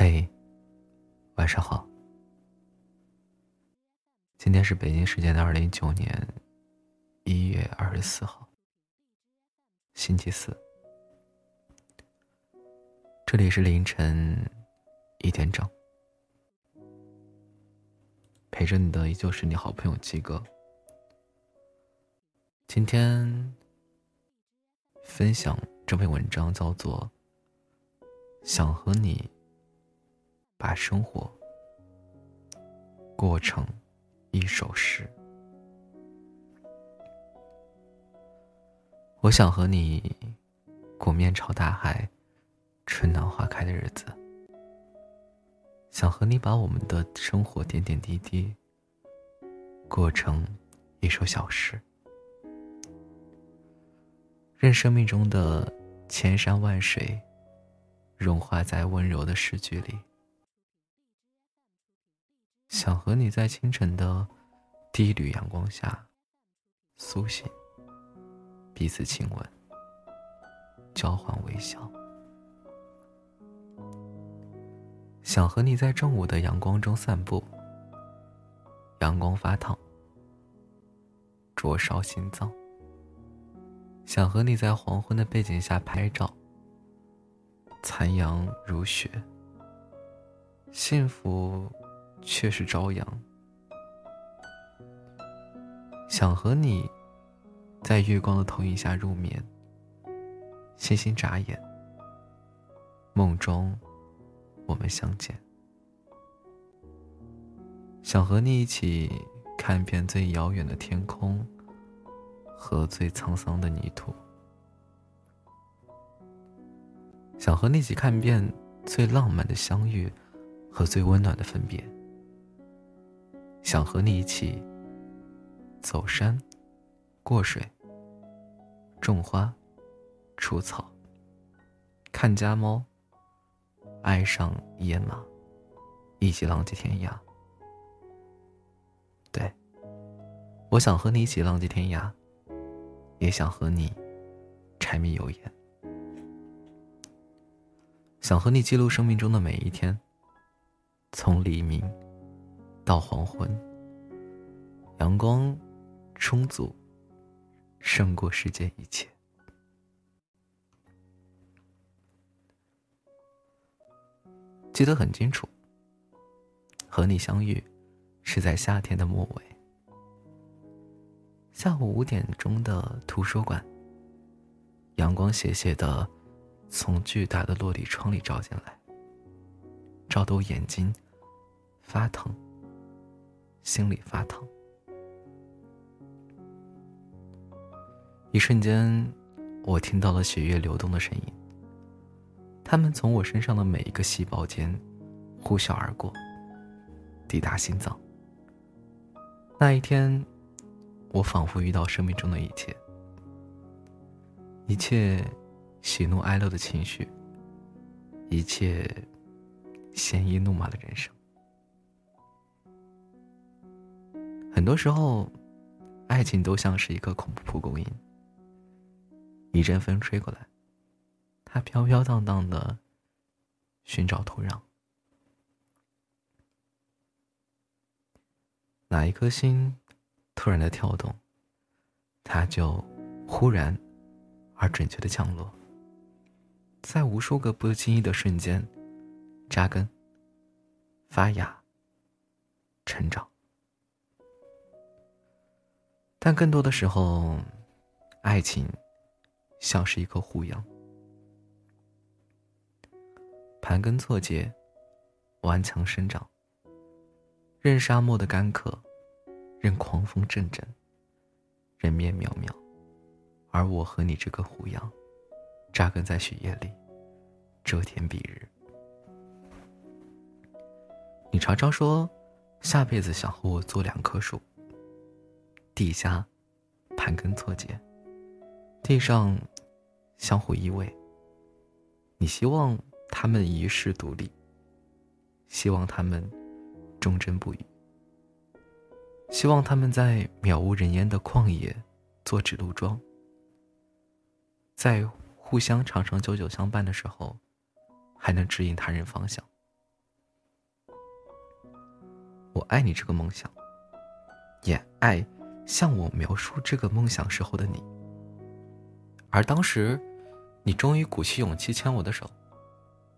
嘿，晚上好。今天是北京时间的二零一九年一月二十四号，星期四。这里是凌晨一点整，陪着你的依旧是你好朋友鸡哥。今天分享这篇文章叫做《想和你》。把生活过成一首诗。我想和你过面朝大海、春暖花开的日子。想和你把我们的生活点点滴滴过成一首小诗。任生命中的千山万水融化在温柔的诗句里。想和你在清晨的第一缕阳光下苏醒，彼此亲吻，交换微笑。想和你在正午的阳光中散步，阳光发烫，灼烧心脏。想和你在黄昏的背景下拍照，残阳如血，幸福。却是朝阳。想和你，在月光的投影下入眠。星星眨眼，梦中我们相见。想和你一起看遍最遥远的天空和最沧桑的泥土。想和你一起看遍最浪漫的相遇和最温暖的分别。想和你一起走山、过水、种花、除草、看家猫、爱上野马，一起浪迹天涯。对，我想和你一起浪迹天涯，也想和你柴米油盐，想和你记录生命中的每一天，从黎明。到黄昏，阳光充足，胜过世间一切。记得很清楚，和你相遇是在夏天的末尾，下午五点钟的图书馆，阳光斜斜的从巨大的落地窗里照进来，照得我眼睛发疼。心里发烫，一瞬间，我听到了血液流动的声音。它们从我身上的每一个细胞间呼啸而过，抵达心脏。那一天，我仿佛遇到生命中的一切，一切喜怒哀乐的情绪，一切鲜衣怒马的人生。很多时候，爱情都像是一个恐怖蒲公英。一阵风吹过来，它飘飘荡荡的寻找土壤。哪一颗心突然的跳动，它就忽然而准确的降落，在无数个不经意的瞬间扎根、发芽、成长。但更多的时候，爱情像是一棵胡杨，盘根错节，顽强生长，任沙漠的干渴，任狂风阵阵，任面渺渺，而我和你这个胡杨，扎根在血液里，遮天蔽日。你常常说，下辈子想和我做两棵树。地下盘根错节，地上相互依偎。你希望他们一世独立，希望他们忠贞不渝，希望他们在渺无人烟的旷野做指路桩，在互相长长久久相伴的时候，还能指引他人方向。我爱你这个梦想，也爱向我描述这个梦想时候的你。而当时，你终于鼓起勇气牵我的手，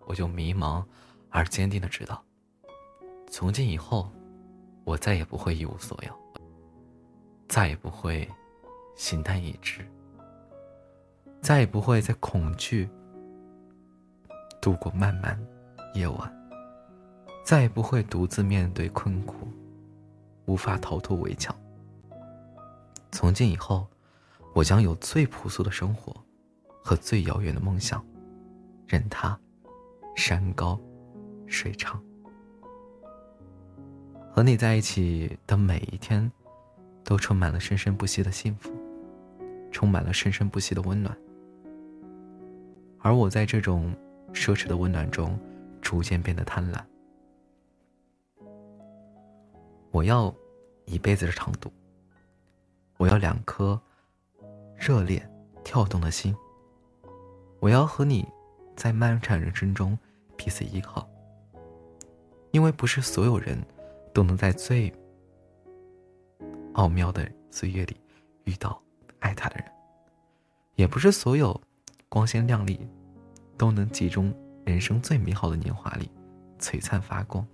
我就迷茫而坚定的知道，从今以后，我再也不会一无所有，再也不会形单影只，再也不会在恐惧度过漫漫夜晚。再也不会独自面对困苦，无法逃脱围墙。从今以后，我将有最朴素的生活，和最遥远的梦想，任它山高水长。和你在一起的每一天，都充满了生生不息的幸福，充满了生生不息的温暖。而我在这种奢侈的温暖中，逐渐变得贪婪。我要一辈子的长度。我要两颗热烈跳动的心。我要和你在漫长人生中彼此依靠。因为不是所有人都能在最奥妙的岁月里遇到爱他的人，也不是所有光鲜亮丽都能集中人生最美好的年华里璀璨发光，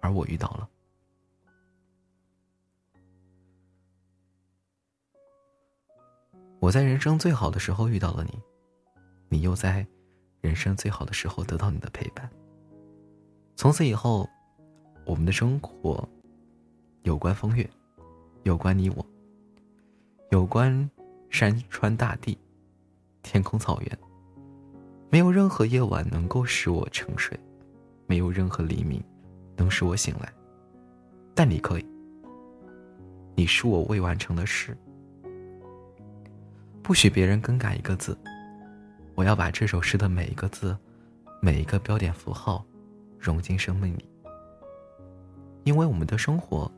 而我遇到了。我在人生最好的时候遇到了你，你又在人生最好的时候得到你的陪伴。从此以后，我们的生活有关风月，有关你我，有关山川大地、天空草原。没有任何夜晚能够使我沉睡，没有任何黎明能使我醒来，但你可以。你是我未完成的事。不许别人更改一个字，我要把这首诗的每一个字，每一个标点符号，融进生命里。因为我们的生活，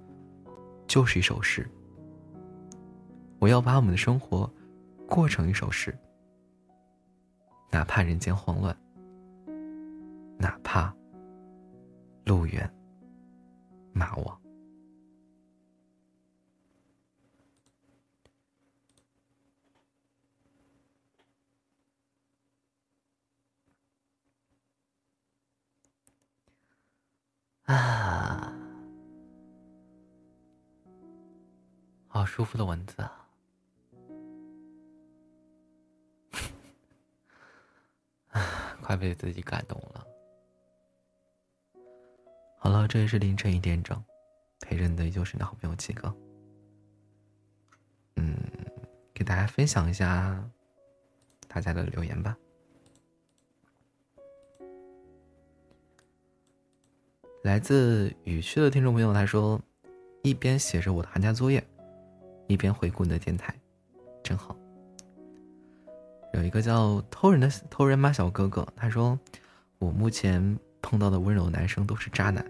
就是一首诗。我要把我们的生活，过成一首诗。哪怕人间慌乱，哪怕路远马亡。啊，好舒服的文字啊！快被自己感动了。好了，这里是凌晨一点整，陪着你的依旧是你的好朋友七哥。嗯，给大家分享一下大家的留言吧。来自雨区的听众朋友，他说：“一边写着我的寒假作业，一边回顾你的电台，真好。”有一个叫偷人的偷人吗小哥哥，他说：“我目前碰到的温柔男生都是渣男，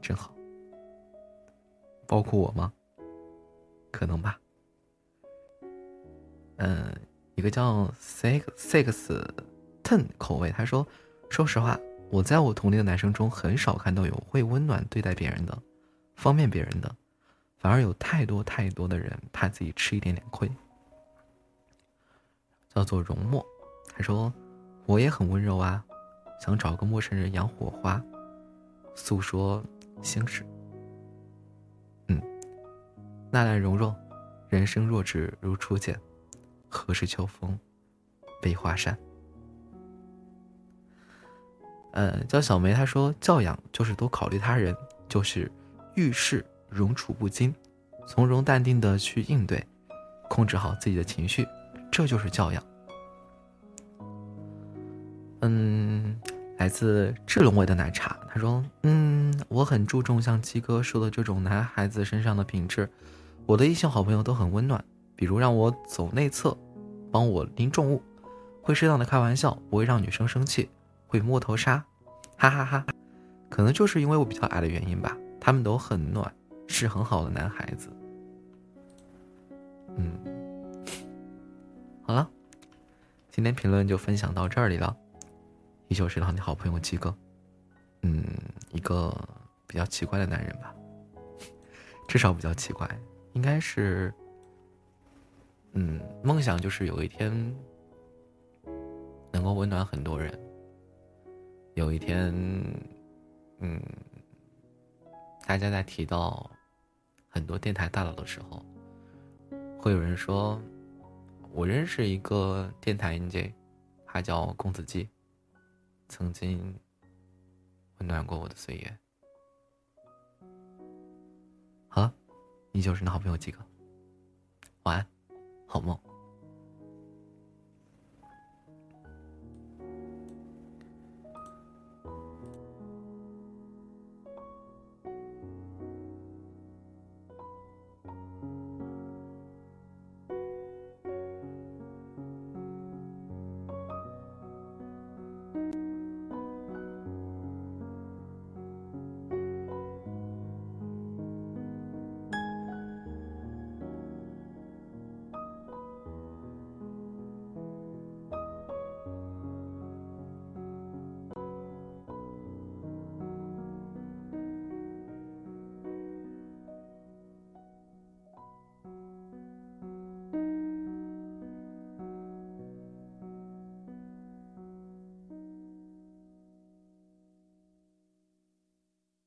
真好。”包括我吗？可能吧。嗯，一个叫 six six ten 口味，他说：“说实话。”我在我同龄的男生中很少看到有会温暖对待别人的，方便别人的，反而有太多太多的人怕自己吃一点点亏。叫做容墨，他说我也很温柔啊，想找个陌生人养火花，诉说心事。嗯，纳兰容若，人生若只如初见，何事秋风悲画扇。呃，叫小梅，她说教养就是多考虑他人，就是遇事容处不惊，从容淡定的去应对，控制好自己的情绪，这就是教养。嗯，来自智龙味的奶茶，他说，嗯，我很注重像鸡哥说的这种男孩子身上的品质，我的异性好朋友都很温暖，比如让我走内侧，帮我拎重物，会适当的开玩笑，不会让女生生气。会摸头杀，哈哈哈！可能就是因为我比较矮的原因吧，他们都很暖，是很好的男孩子。嗯，好了，今天评论就分享到这里了。依旧是你好朋友鸡哥，嗯，一个比较奇怪的男人吧。至少比较奇怪，应该是，嗯，梦想就是有一天能够温暖很多人，有一天，嗯，大家在提到很多电台大佬的时候，会有人说，我认识一个电台 NJ，他叫公子季，曾经温暖过我的岁月。好了，依旧是你的好朋友几个，晚安，好梦。